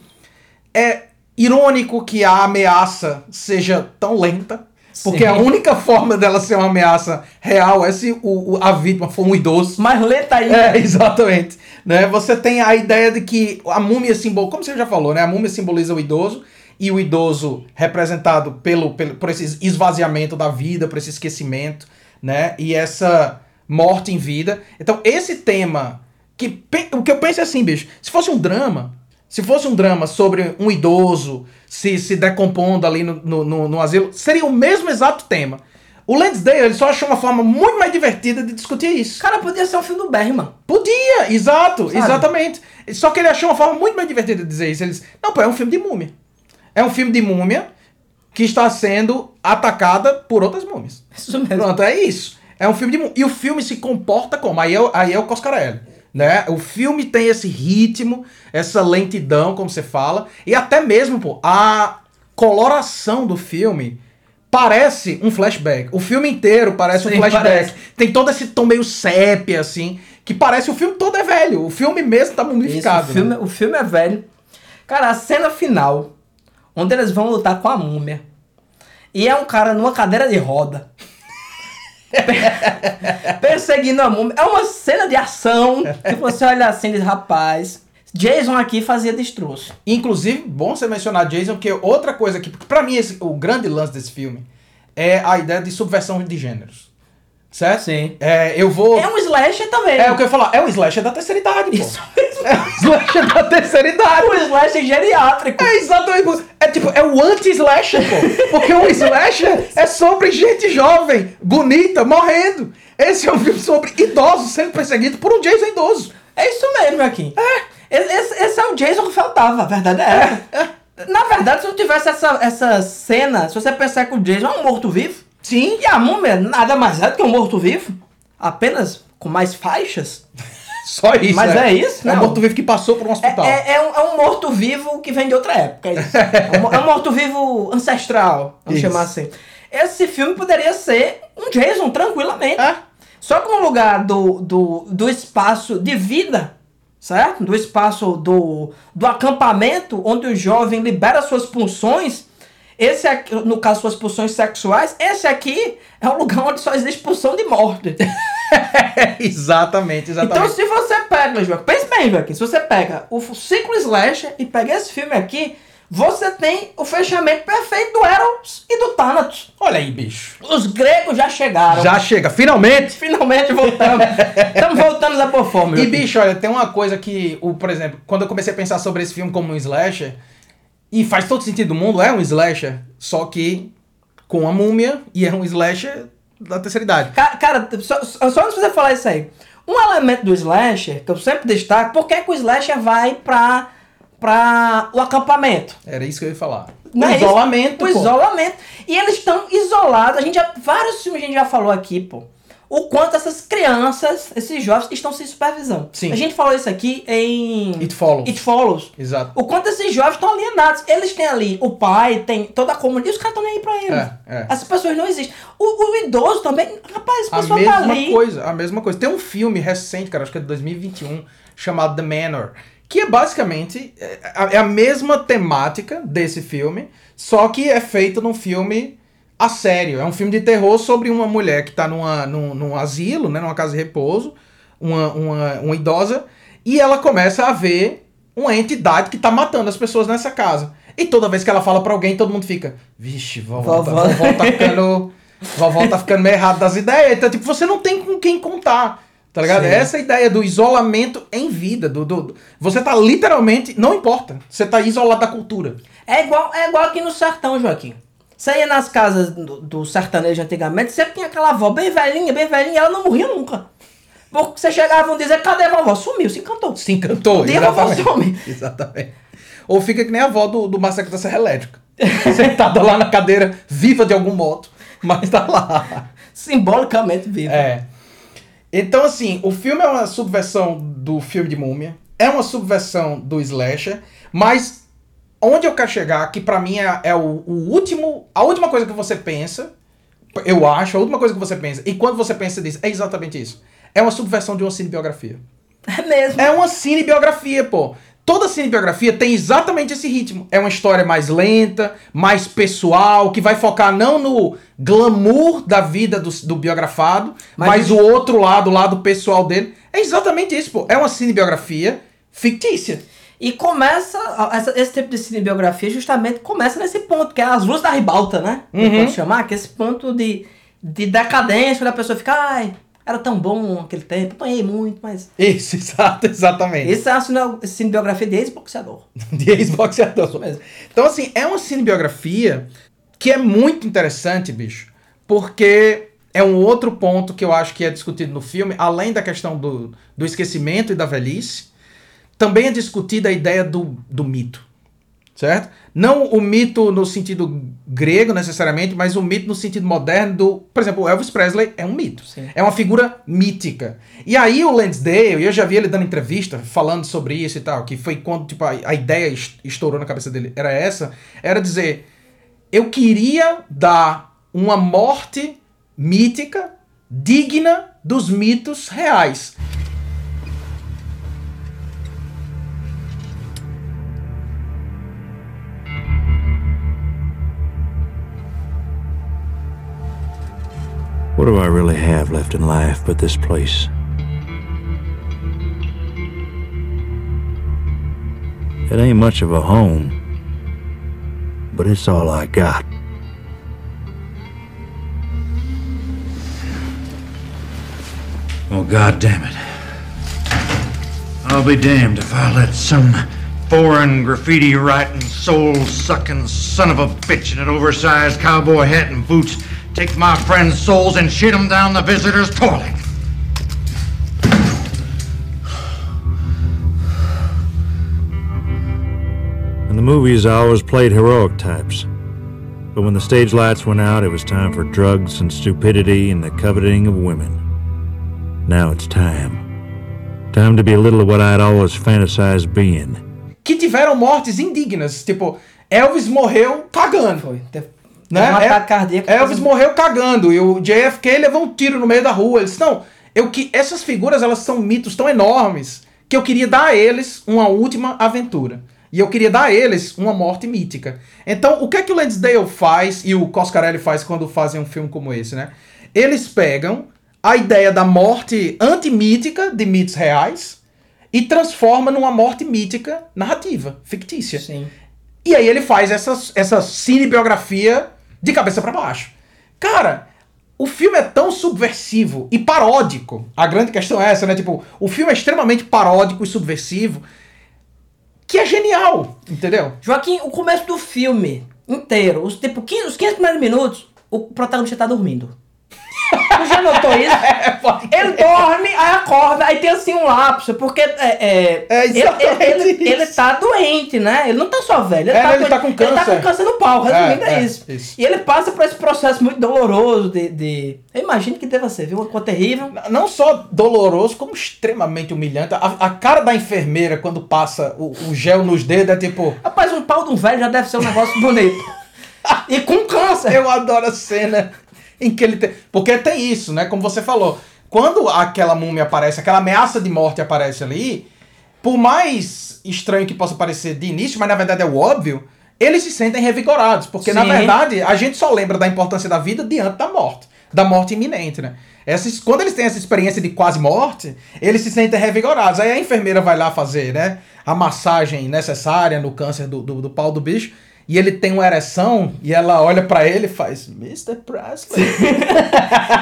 É irônico que a ameaça seja tão lenta. Porque Sim. a única forma dela ser uma ameaça real é se o, o- a vítima for um idoso. Mas lenta ainda. É, [LAUGHS] exatamente. Né? Você tem a ideia de que a múmia simboliza, como você já falou, né? A múmia simboliza o idoso e o idoso representado pelo, pelo por esse esvaziamento da vida, por esse esquecimento, né? E essa morte em vida. Então, esse tema que o que eu penso é assim, bicho, se fosse um drama, se fosse um drama sobre um idoso se, se decompondo ali no, no, no- no asilo, seria o mesmo exato tema. O Lansdale, ele só achou uma forma muito mais divertida de discutir isso. Cara, podia ser um filme do Bergman. Podia, exato, Sabe? exatamente. Só que ele achou uma forma muito mais divertida de dizer isso. Ele disse, não, pô, é um filme de múmia. É um filme de múmia que está sendo atacada por outras múmias. Isso mesmo. Pronto, é isso. É um filme de múmia. E o filme se comporta como? Aí é, o- aí é o Coscarelli. Né? O filme tem esse ritmo, essa lentidão, como você fala, e até mesmo, pô, a coloração do filme parece um flashback. O filme inteiro parece um Sim, flashback. parece. Tem todo esse tom meio sépia, assim, que parece o filme todo é velho. O filme mesmo tá Isso, mumificado. o, filme, né? o filme é velho. Cara, a cena final, onde eles vão lutar com a múmia. E é um cara numa cadeira de roda. [LAUGHS] perseguindo a múmia. É uma cena de ação que você olha assim e diz, rapaz, Jason aqui fazia destroço. Inclusive, bom você mencionar Jason, porque outra coisa que, pra mim, esse- o grande lance desse filme é a ideia de subversão de gêneros. Certo? Sim. É, eu vou. É um slasher também. É o que eu ia falar, é o slasher da terceira idade, pô. Isso mesmo. [LAUGHS] É o slasher da terceira idade. Um slasher geriátrico. É exatamente. É tipo, é o anti-slasher, pô. Porque o slasher é sobre gente jovem, bonita, morrendo. Esse é um filme sobre idosos sendo perseguidos por um Jason idoso. É isso mesmo, aqui. Esse, esse é o Jason que faltava, a verdade é essa. Na verdade, se não tivesse essa, essa cena, se você pensar que o Jason é um morto-vivo, Sim. e a múmia nada mais é do que um morto-vivo, apenas com mais faixas, Só isso. Mas né? é isso, É um morto-vivo que passou por um é, hospital. é, é um, é um morto-vivo que vem de outra época. É, isso. [LAUGHS] é um, é um morto-vivo ancestral, vamos Isso. chamar assim. Esse filme poderia ser um Jason, tranquilamente. É. Só que no lugar do, do, do espaço de vida, certo? Do espaço do, do acampamento, onde o jovem libera suas pulsões, esse aqui, no caso, suas pulsões sexuais, esse aqui é um lugar onde só existe pulsão de morte. [LAUGHS] [LAUGHS] exatamente, exatamente. Então, se você pega, Joaquim, pense bem, Joaquim, se você pega o ciclo slasher e pega esse filme aqui, você tem o fechamento perfeito do Eros e do Thanatos. Olha aí, bicho. Os gregos já chegaram. Já chega, finalmente. Finalmente voltamos. Estamos voltando a pôr fome. E, bicho, olha, tem uma coisa que, o, por exemplo, quando eu comecei a pensar sobre esse filme como um slasher, e faz todo sentido do mundo, é um slasher, só que com a múmia, e é um slasher da terceira idade. Ca- Cara, só, só antes de você falar isso aí. Um elemento do slasher, que eu sempre destaco, por que, que o slasher vai pra, pra o acampamento? Era isso que eu ia falar. Não o é isso? isolamento, O pô. isolamento. E eles estão isolados. A gente já, vários filmes a gente já falou aqui, pô. O quanto essas crianças, esses jovens, estão sem supervisão. Sim. A gente falou isso aqui em It Follows. It Follows. Exato. O quanto esses jovens estão alienados. Eles têm ali o pai, tem toda a comunidade. E os caras estão nem aí pra eles. É, é. Essas pessoas não existem. O, o idoso também. Rapaz, A pessoa mesma tá ali. coisa, a mesma coisa. Tem um filme recente, cara, acho que é de 2021, chamado The Manor, que é basicamente é a, é a mesma temática desse filme, só que é feito num filme a sério. É um filme de terror sobre uma mulher que tá numa, num, num asilo, né, numa casa de repouso, uma, uma, uma idosa, e ela começa a ver uma entidade que tá matando as pessoas nessa casa. E toda vez que ela fala pra alguém, todo mundo fica, vixe, vovó, Vovó." vovó tá ficando... [LAUGHS] Vovó tá ficando meio errado das ideias. Então, tipo, você não tem com quem contar. Tá ligado? Sim. É essa ideia do isolamento em vida. Do, do, do- você tá literalmente. Não importa. Você tá isolado da cultura. É igual, é igual aqui no sertão, Joaquim. Você ia nas casas do, do sertanejo antigamente, sempre tinha aquela avó bem velhinha, bem velhinha, ela não morria nunca. Porque você chegava e dizer, cadê a vovó? Sumiu, se encantou. Se encantou. Um dia a vovó some. [LAUGHS] exatamente. Ou fica que nem a avó do, do Massacre da Serra Elétrica. [LAUGHS] Sentada lá na cadeira, viva de algum modo, mas tá lá. Simbolicamente vivo. É. Então, assim, o filme é uma subversão do filme de múmia, é uma subversão do slasher, mas onde eu quero chegar, que pra mim é, é o, o último, a última coisa que você pensa, eu acho, a última coisa que você pensa, e quando você pensa disso, é exatamente isso. É uma subversão de uma cinebiografia. [LAUGHS] É mesmo. É uma cinebiografia, pô. Toda cinebiografia tem exatamente esse ritmo. É uma história mais lenta, mais pessoal, que vai focar não no glamour da vida do, do biografado, Mas mas, o- o outro lado, o lado pessoal dele. É exatamente isso, pô. É uma cinebiografia fictícia. E começa, a- essa- esse tipo de cinebiografia justamente começa nesse ponto, que é as luzes da ribalta, né? Uhum. Pode chamar, que é esse ponto de, de decadência, quando a pessoa fica, ai, era tão bom aquele tempo, apanhei muito, mas... [LAUGHS] Isso, exato, exatamente. Isso é uma cine- cinebiografia de ex-boxeador. [LAUGHS] de ex-boxeador. Isso mesmo. Então, assim, é uma cinebiografia que é muito interessante, bicho, porque é um outro ponto que eu acho que é discutido no filme, além da questão do, do esquecimento e da velhice, também é discutida a ideia do, do mito. Certo? Não o mito no sentido grego necessariamente, mas o mito no sentido moderno do. Por exemplo, o Elvis Presley é um mito. Sim. É uma figura mítica. E aí o Lansdale, eu já vi ele dando entrevista falando sobre isso e tal, que foi quando tipo, a, a ideia es- estourou na cabeça dele, era essa, era dizer, eu queria dar uma morte mítica digna dos mitos reais. What do I really have left in life but this place? It ain't much of a home, but it's all I got. Oh, God damn it. I'll be damned if I let some foreign graffiti writing, soul sucking son of a bitch in an oversized cowboy hat and boots take my friends' souls and shit 'em down the visitor's toilet. In the movies, I always played heroic types. But when the stage lights went out, it was time for drugs and stupidity and the coveting of women. Now it's time. Time to be a little of what I'd always fantasized being. Que tiveram mortes indignas. Tipo, Elvis morreu cagando. Foi. Né? um ataque El- cardíaco. Elvis morreu cagando e o JFK levou um tiro no meio da rua. Eles não, eu que essas figuras elas são mitos tão enormes que eu queria dar a eles uma última aventura. E eu queria dar a eles uma morte mítica. Então, o que é que o Lansdale faz e o Coscarelli faz quando fazem um filme como esse, né? Eles pegam a ideia da morte antimítica de mitos reais e transforma numa morte mítica narrativa, fictícia. Sim. E aí ele faz essa, essa cinebiografia de cabeça pra baixo. Cara, o filme é tão subversivo e paródico. A grande questão é essa, né? Tipo, o filme é extremamente paródico e subversivo que é genial, entendeu? Joaquim, o começo do filme inteiro, os, tipo, 15, os 15 primeiros minutos, o protagonista tá dormindo. Já notou isso? [LAUGHS] É, Ele dorme, aí acorda, aí tem assim um lapso, porque é, é, É ele, ele, ele, tá doente, né? Ele não tá só velho, ele, É, tá, ele tá com Ele tá câncer. com câncer no pau, resumindo É, é, é, isso. isso. E ele passa por esse processo muito doloroso de... de... Eu imagino que deva ser, viu? Uma coisa terrível. Não só doloroso, como extremamente humilhante. A, a cara da enfermeira quando passa o, o gel nos dedos é tipo. Rapaz, um pau de um velho já deve ser um negócio bonito. [LAUGHS] E com câncer. Eu adoro a cena em que ele tem. Porque tem isso, né? Como você falou. Quando aquela múmia aparece, aquela ameaça de morte aparece ali, por mais estranho que possa parecer de início, mas na verdade é o óbvio, eles se sentem revigorados. Porque na Sim. verdade a gente só lembra da importância da vida diante da morte. Da morte iminente, né? Essas, quando eles têm essa experiência de quase morte, eles se sentem revigorados. Aí a enfermeira vai lá fazer, né? A massagem necessária no câncer do, do, do pau do bicho. E ele tem uma ereção e ela olha pra ele e faz Mr. Presley. [LAUGHS]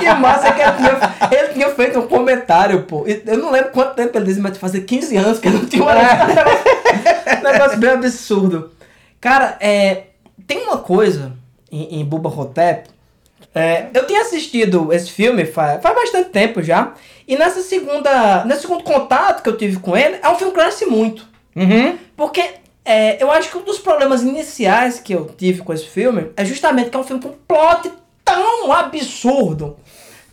E o massa é que ele tinha, ele tinha feito um comentário, pô. Eu não lembro quanto tempo ele disse, mas fazia 15 anos que ele não tinha uma [LAUGHS] um negócio bem absurdo. Cara, é, tem uma coisa em, em Buba Hotep. É, eu tinha assistido esse filme faz, faz bastante tempo já. E nessa segunda, nesse segundo contato que eu tive com ele, é um filme que cresce muito. Uhum. Porque é, eu acho que um dos problemas iniciais que eu tive com esse filme é justamente que é um filme com um plot tão absurdo,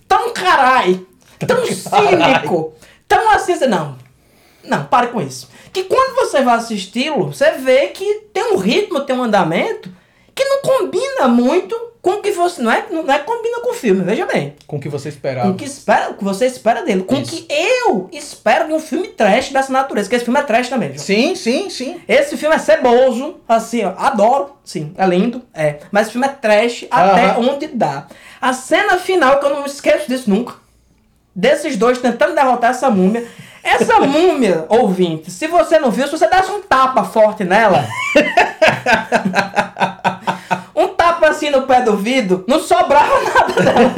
tão carai, tão cínico, tão assim, não, não, pare com isso. Que quando você vai assisti-lo, você vê que tem um ritmo, tem um andamento que não combina muito com o que você. Não é, não é combina com o filme, veja bem. Com o que você Com esperava. o que, espera, o que você espera dele. Com o que eu espero de um filme trash dessa natureza. Que esse filme é trash também, viu? Sim, sim, sim. Esse filme é ceboso, assim, ó, adoro, sim, é lindo, é. Mas esse filme é trash até onde dá. A cena final, que eu não esqueço disso nunca, desses dois tentando derrotar essa múmia. Essa [LAUGHS] múmia, ouvinte, se você não viu, se você desse um tapa forte nela, [LAUGHS] assim no pé do vidro, não sobrava [LAUGHS] nada dela.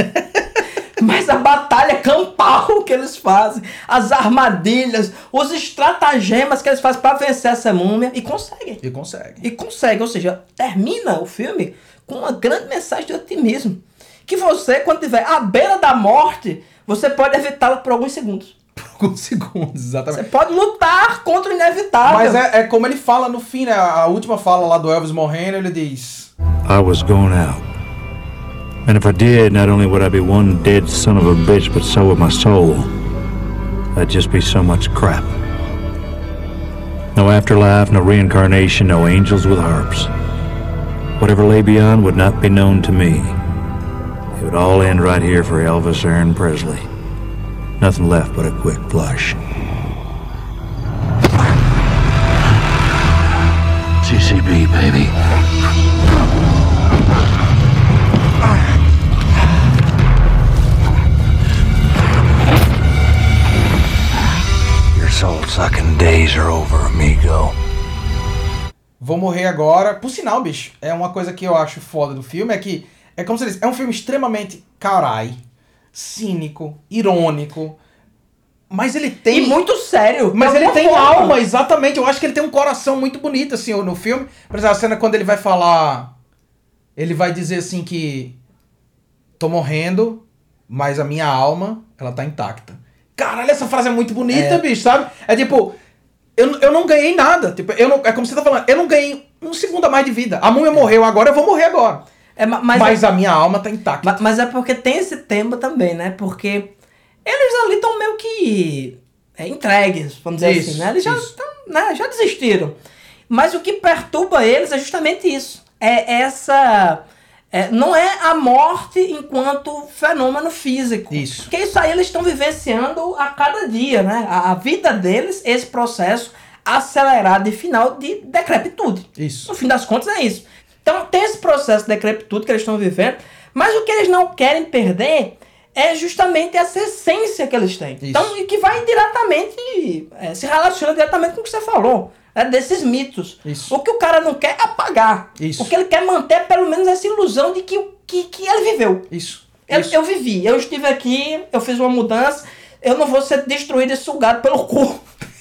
Mas a batalha campal que eles fazem, as armadilhas, os estratagemas que eles fazem pra vencer essa múmia e conseguem. E consegue. E conseguem, ou seja, termina o filme com uma grande mensagem de otimismo. Que você, quando estiver à beira da morte, você pode evitá-la por alguns segundos. [LAUGHS] Por alguns segundos, Você exatamente. pode lutar contra o inevitável. Mas é, é como ele fala no fim, né? A última fala lá do Elvis morrendo, ele diz. I was going out. And if I did, not only would I be one dead son of a bitch, but so would my soul. That'd just be so much crap. No afterlife, no reincarnation, no angels with harps. Whatever lay beyond would not be known to me. It would all end right here for Elvis Aaron Presley. Nothing left but a quick flush. CCB, baby. Sucking days are over, amigo. Vou morrer agora. Por sinal, bicho, é uma coisa que eu acho foda do filme, é que, é como disse, é um filme extremamente carai, cínico, irônico, mas ele tem... E muito sério. Mas ele tem forma. alma, exatamente. Eu acho que ele tem um coração muito bonito, assim, no filme. Por exemplo, a cena quando ele vai falar. Ele vai dizer assim que. Tô morrendo, mas a minha alma, ela tá intacta. Caralho, essa frase é muito bonita, É. bicho, sabe? É tipo. Eu, eu não ganhei nada. Tipo, eu não, é como você tá falando. Eu não ganhei um segundo a mais de vida. A múmia morreu agora, eu vou morrer agora. É, ma- Mas, mas, é, a minha alma tá intacta. ma- mas é porque tem esse tema também, né? Porque eles ali estão meio que é, entregues, vamos dizer Isso, assim, né? Eles já, tão, né, já desistiram. Mas o que perturba eles é justamente isso. É essa. É, não é a morte enquanto fenômeno físico. Isso. Porque isso aí eles estão vivenciando a cada dia, né? A, a vida deles, esse processo acelerado e final de decrepitude. Isso. No fim das contas é isso. Então tem esse processo de decrepitude que eles estão vivendo, mas o que eles não querem perder é justamente essa essência que eles têm. Isso. Então, e que vai diretamente, é, se relaciona diretamente com o que você falou, né, desses mitos. Isso. O que o cara não quer é apagar. Isso. O que ele quer manter é pelo menos essa ilusão de que, que, que ele viveu. Isso. Eu, Isso. eu vivi, eu estive aqui, eu fiz uma mudança, eu não vou ser destruído e sugado pelo cu [LAUGHS]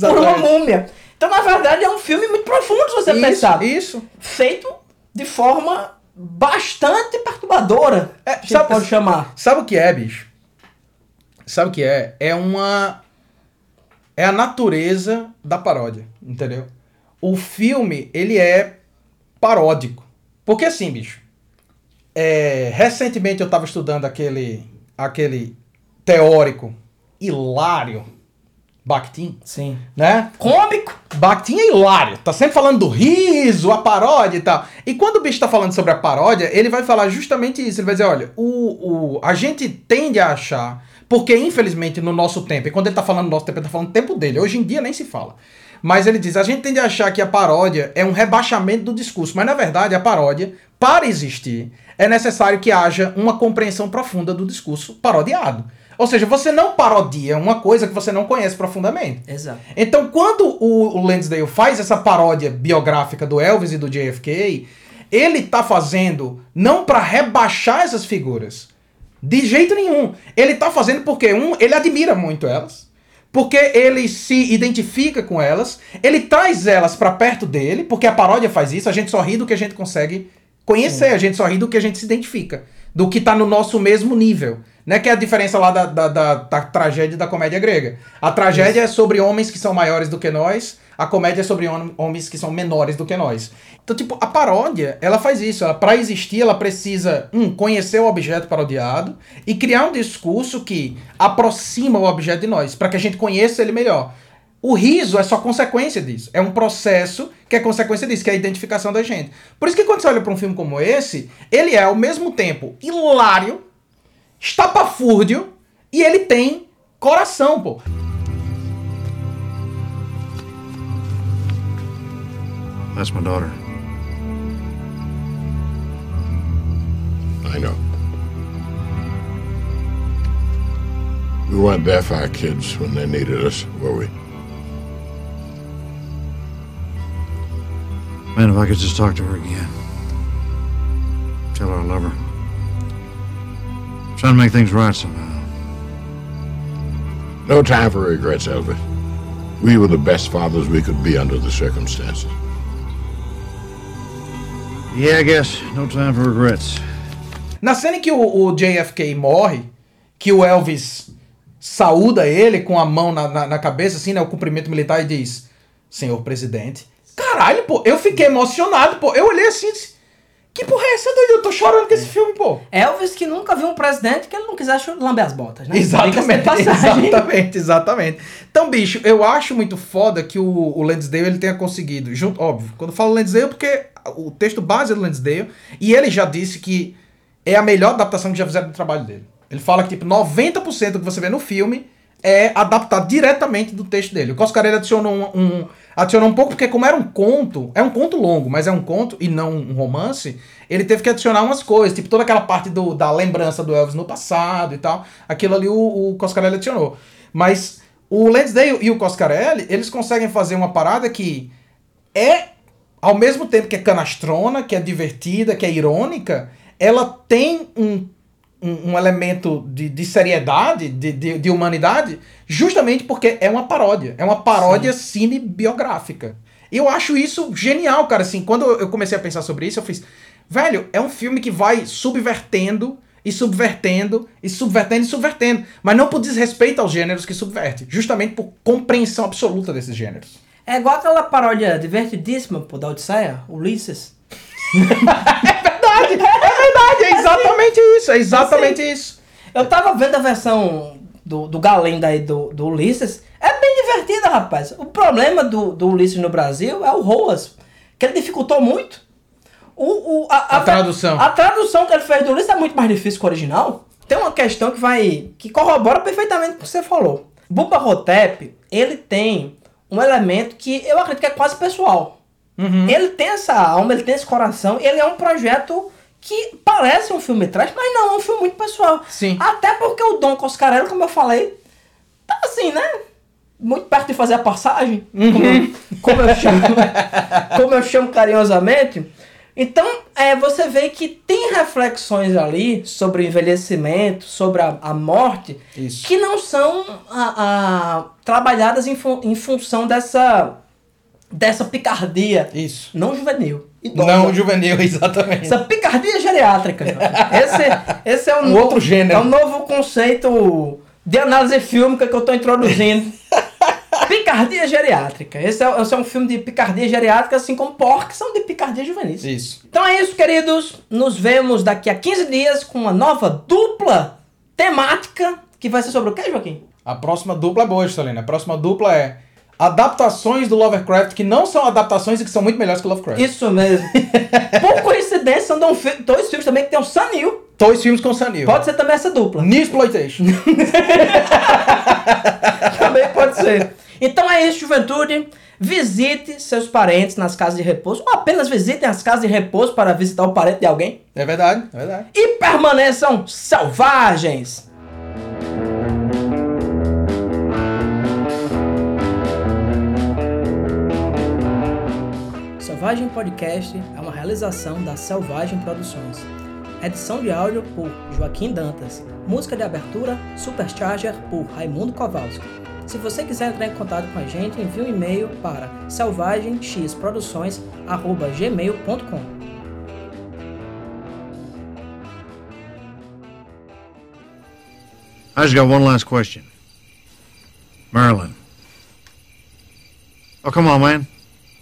por uma múmia. Então, na verdade, é um filme muito profundo, se você Isso, pensar. isso. Feito de forma bastante perturbadora. É, sabe- pode chamar. Sabe o que é, bicho? Sabe o que é? É uma. É a natureza da paródia, entendeu? O filme, ele é paródico. Porque assim, bicho. é, recentemente eu tava estudando aquele. aquele teórico hilário Bakhtin, Sim. né? Cômico. Bakhtin é hilário, tá sempre falando do riso, a paródia e tal. E quando o bicho tá falando sobre a paródia, ele vai falar justamente isso. Ele vai dizer: olha, o, o, a gente tende a achar, porque infelizmente no nosso tempo, e quando ele tá falando no nosso tempo, ele tá falando do tempo dele, hoje em dia nem se fala. Mas ele diz: a gente tende a achar que a paródia é um rebaixamento do discurso, mas na verdade a paródia, para existir, é necessário que haja uma compreensão profunda do discurso parodiado. Ou seja, você não parodia uma coisa que você não conhece profundamente. Exato. Então, quando o, o Lansdale faz essa paródia biográfica do Elvis e do JFK, ele tá fazendo não para rebaixar essas figuras. De jeito nenhum. Ele tá fazendo porque, um, ele admira muito elas. Porque ele se identifica com elas. Ele traz elas para perto dele, porque a paródia faz isso. A gente só ri do que a gente consegue conhecer. A gente só ri do que a gente se identifica. Do que tá no nosso mesmo nível. Né? Que é a diferença lá da, da, da, da tragédia e da comédia grega. A tragédia é sobre homens que são maiores do que nós. A comédia é sobre hom- homens que são menores do que nós. Então, tipo, a paródia, ela faz isso. Ela, pra existir, ela precisa, um, conhecer o objeto parodiado e criar um discurso que aproxima o objeto de nós, para que a gente conheça ele melhor. O riso é só consequência disso. É um processo que é consequência disso, que é a identificação da gente. Por isso que quando você olha para um filme como esse, ele é ao mesmo tempo hilário, estapafúrdio e ele tem coração, pô. That's my daughter. I know. We weren't there for our kids when they needed us, were we? Man, if I could just talk to her again. Tell her I love her. I'm Trying to make things right somehow. No time for regrets, Elvis. We were the best fathers we could be under the circumstances. Yeah, I guess. No time for regrets. Na cena em que o, o JFK morre, que o Elvis saúda ele com a mão na, na, na cabeça, assim, né? O cumprimento militar e diz: Senhor presidente. Caralho, pô, eu fiquei emocionado, pô. Eu olhei assim e disse: Que porra é essa, doido? Eu tô chorando com esse filme, pô. Elvis que nunca viu um presidente que ele não quisesse lamber as botas, né? Exatamente, exatamente, exatamente. Então, bicho, eu acho muito foda que o, o Lansdale ele tenha conseguido, junto, óbvio, quando eu falo Lansdale, é porque o texto base do Lansdale, e ele já disse que é a melhor adaptação que já fizeram do trabalho dele. Ele fala que, tipo, 90% do que você vê no filme é adaptado diretamente do texto dele. O Coscarelli adicionou um, um- adicionou um pouco, porque como era um conto, é um conto longo, mas é um conto e não um romance, ele teve que adicionar umas coisas, tipo toda aquela parte do, da lembrança do Elvis no passado e tal. Aquilo ali o, o Coscarelli adicionou. Mas O Lansdale e o Coscarelli, eles conseguem fazer uma parada que é, ao mesmo tempo que é canastrona, que é divertida, que é irônica, ela tem um, um, um elemento de, de seriedade, de, de, de humanidade, justamente porque é uma paródia. É uma paródia cinebiográfica. E eu acho isso genial, cara. Assim, quando eu comecei a pensar sobre isso, eu fiz. Velho, é um filme que vai subvertendo e subvertendo e subvertendo e subvertendo. Mas não por desrespeito aos gêneros que subverte. Justamente por compreensão absoluta desses gêneros. É igual aquela paródia divertidíssima, pô, da Odisseia, Ulisses. Verdade, é verdade, é exatamente isso, é exatamente isso. Eu tava vendo a versão do, do Galém daí do, do Ulisses. É bem divertida, rapaz. O problema do, do Ulisses no Brasil é o Roas, que ele dificultou muito. O, o, a, A tradução. A tradução que ele fez do Ulisses é muito mais difícil que o original. Tem uma questão que vai. que corrobora perfeitamente o que você falou. Bumba Hotep, ele tem um elemento que eu acredito que é quase pessoal. Ele tem essa alma, ele tem esse coração, ele é um projeto que parece um filme trash, mas não, é um filme muito pessoal. Sim. Até porque o Dom Coscarelli, como eu falei, tá assim, né? Muito perto de fazer a passagem, como, eu, como eu chamo, como eu chamo carinhosamente. Então, é, você vê que tem reflexões ali sobre o envelhecimento, sobre a, a morte, Isso. que não são a- a- trabalhadas em, fu- em função dessa, dessa picardia Isso. não juvenil. idosa. Não juvenil, [LAUGHS] exatamente. Essa picardia geriátrica. Esse, esse é um, Um outro gênero. É um novo conceito de análise fílmica que eu estou introduzindo. [LAUGHS] picardia geriátrica. Esse é, esse é um filme de picardia geriátrica, assim como Pork são de picardia juvenil. Isso. Então é isso, queridos. Nos vemos daqui a 15 dias com uma nova dupla temática que vai ser sobre o quê, Joaquim? A próxima dupla é boa, Juscelina. A próxima dupla é adaptações do Lovecraft que não são adaptações e que são muito melhores que o Lovecraft. Isso mesmo. [LAUGHS] Por coincidência, são dois fi- dois filmes também que tem o Sanil. Dois filmes com Sanil. Pode ser também essa dupla. Newsploitation. [LAUGHS] Também pode ser. Então é isso, juventude. Visite seus parentes nas casas de repouso. Ou apenas visitem as casas de repouso para visitar o parente de alguém. é verdade, é verdade. E permaneçam selvagens. Selvagem Podcast é uma realização da Selvagem Produções. Edição de áudio por Joaquim Dantas. Música de abertura Supercharger por Raimundo Kowalski. Se você quiser entrar em contato com a gente, envie um e-mail para selvagemxproduções@gmail.com. I just got one last question. Marilyn. Oh, come on, man.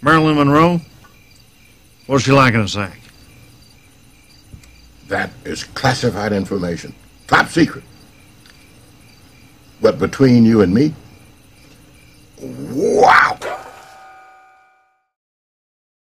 Marilyn Monroe? What's she like in a sack? That is classified information. Top secret. But between you and me, Wow!